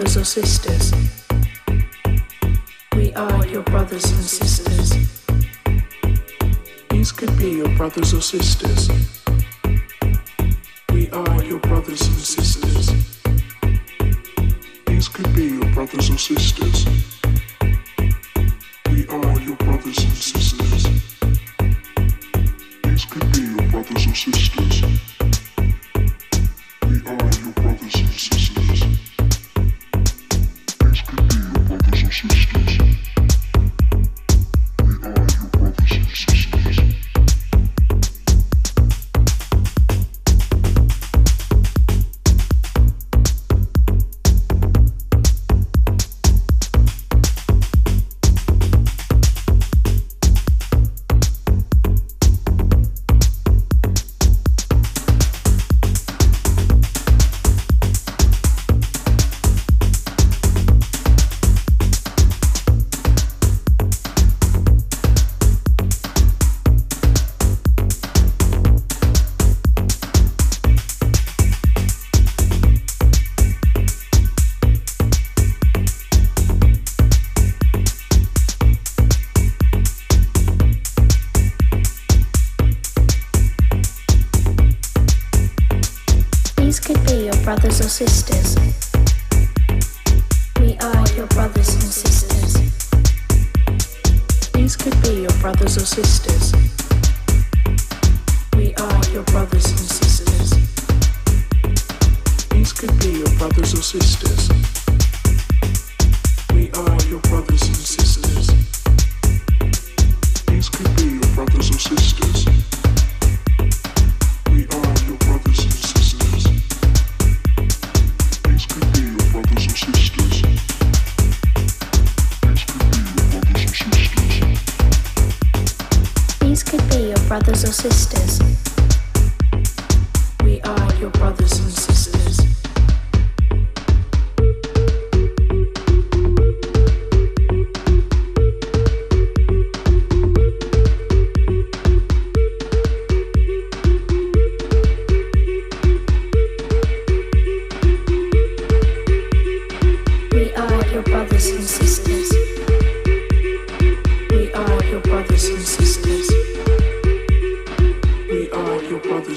brothers or sisters. We are your brothers and sisters. These could be your brothers or sisters. sister.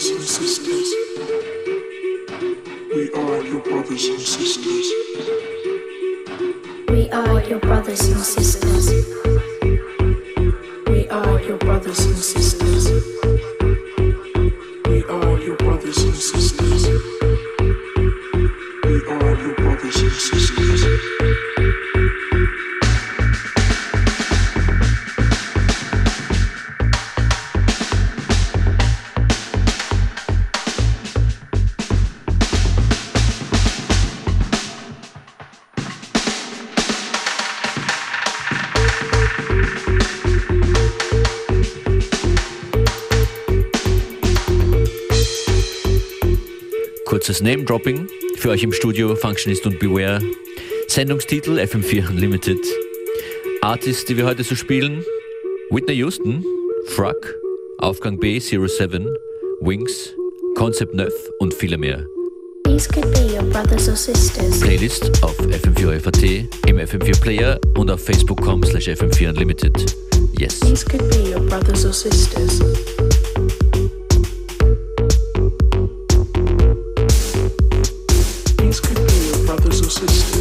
brothers and sisters. We are your brothers and sisters. We are your brothers and sisters. We are your brothers and sisters. kurzes Name-Dropping. Für euch im Studio Functionist und Beware. Sendungstitel FM4 Unlimited. Artists, die wir heute so spielen. Whitney Houston, Frack, Aufgang B 07, Wings, Concept 9 und viele mehr. Playlist auf FM4FAT, im FM4 Player und auf facebook.com slash FM4 Unlimited. Yes. This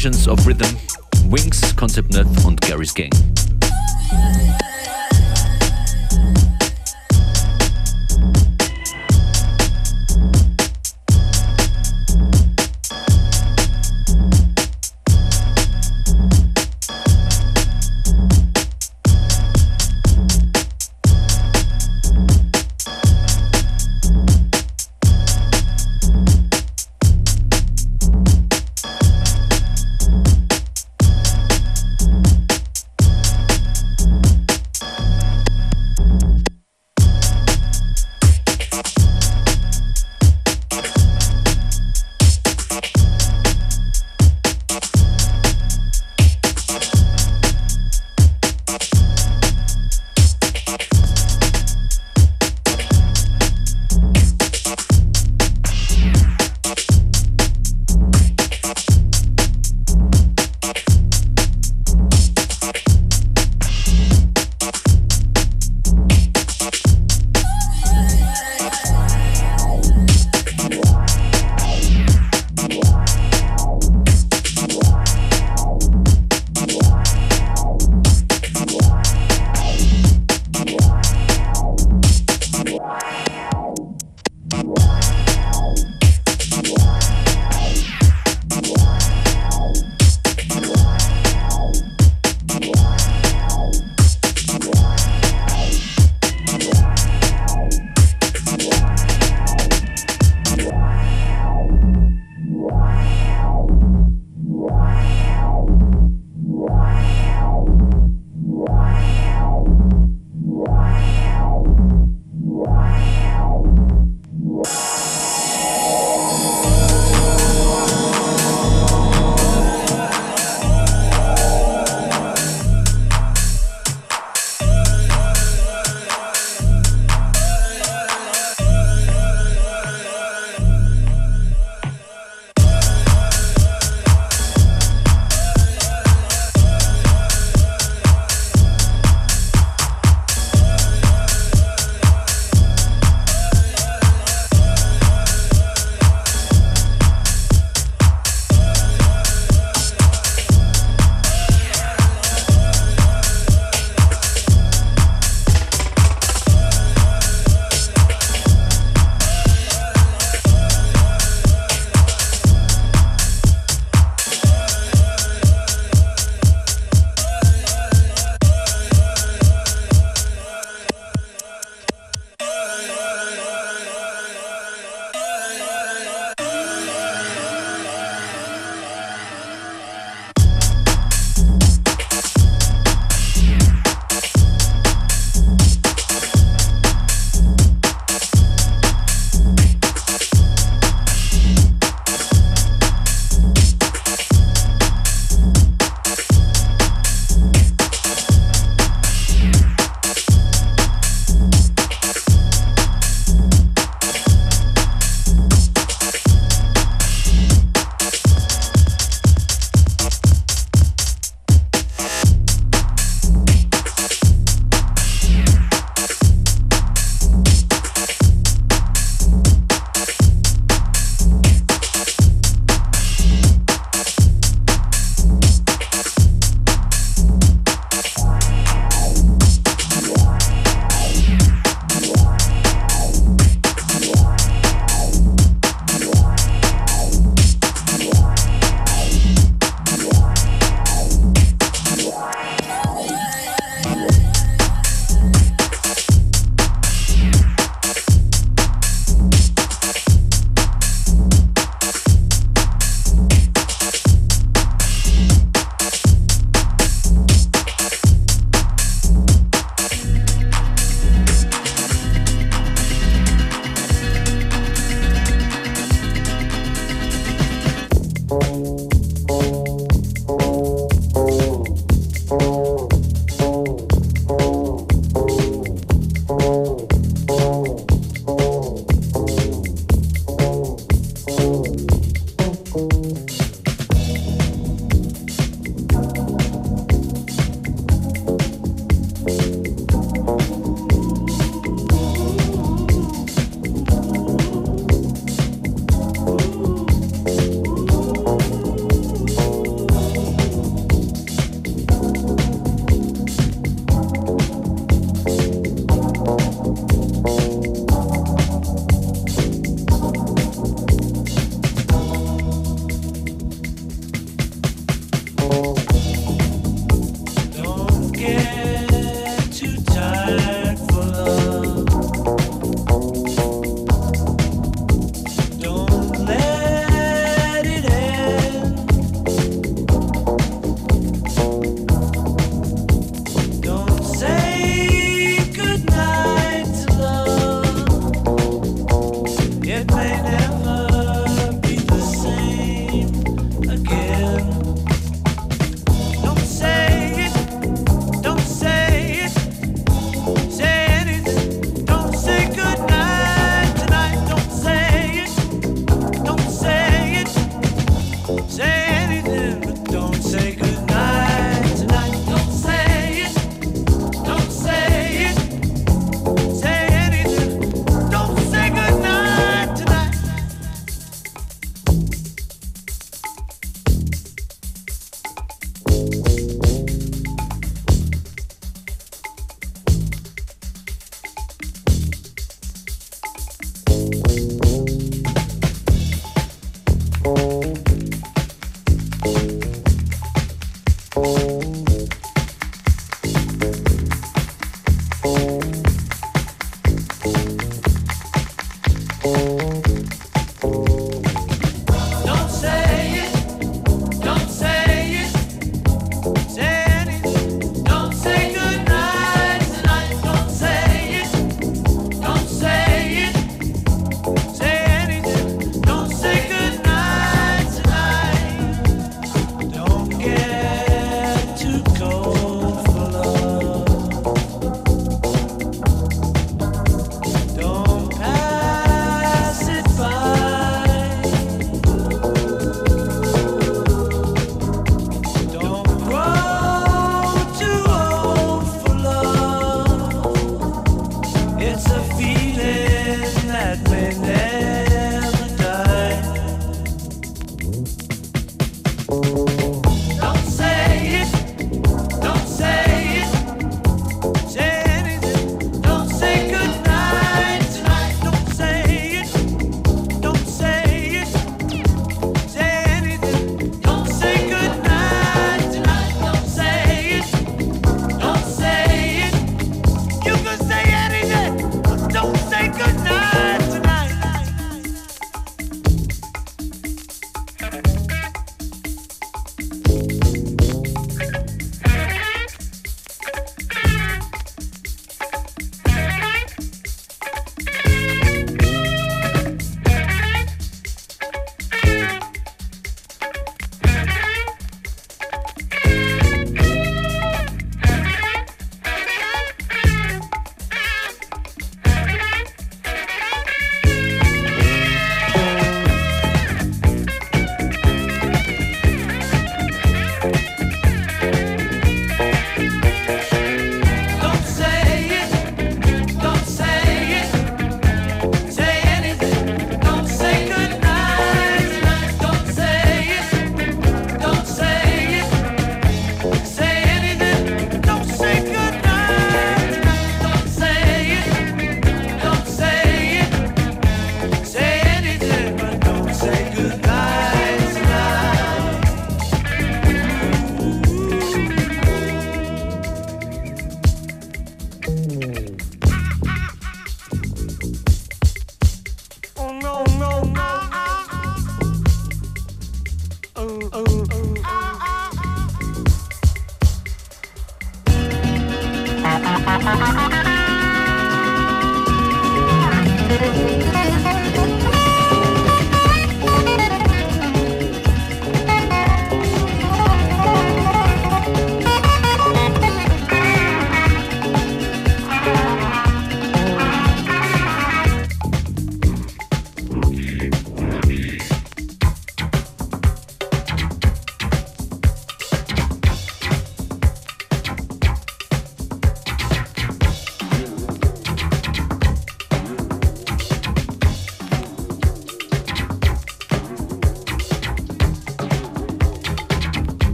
Visions, of Rhythm, Wings, Concept Neuf now.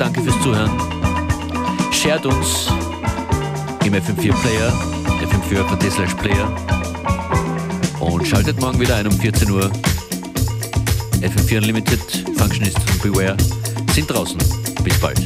Danke, fürs Zuhören. Shared uns im FM4 Player, fm4.at slash Player. Und schaltet morgen wieder ein um 14 Uhr. FM4 Unlimited, Functionist und Beware sind draußen. Bis bald.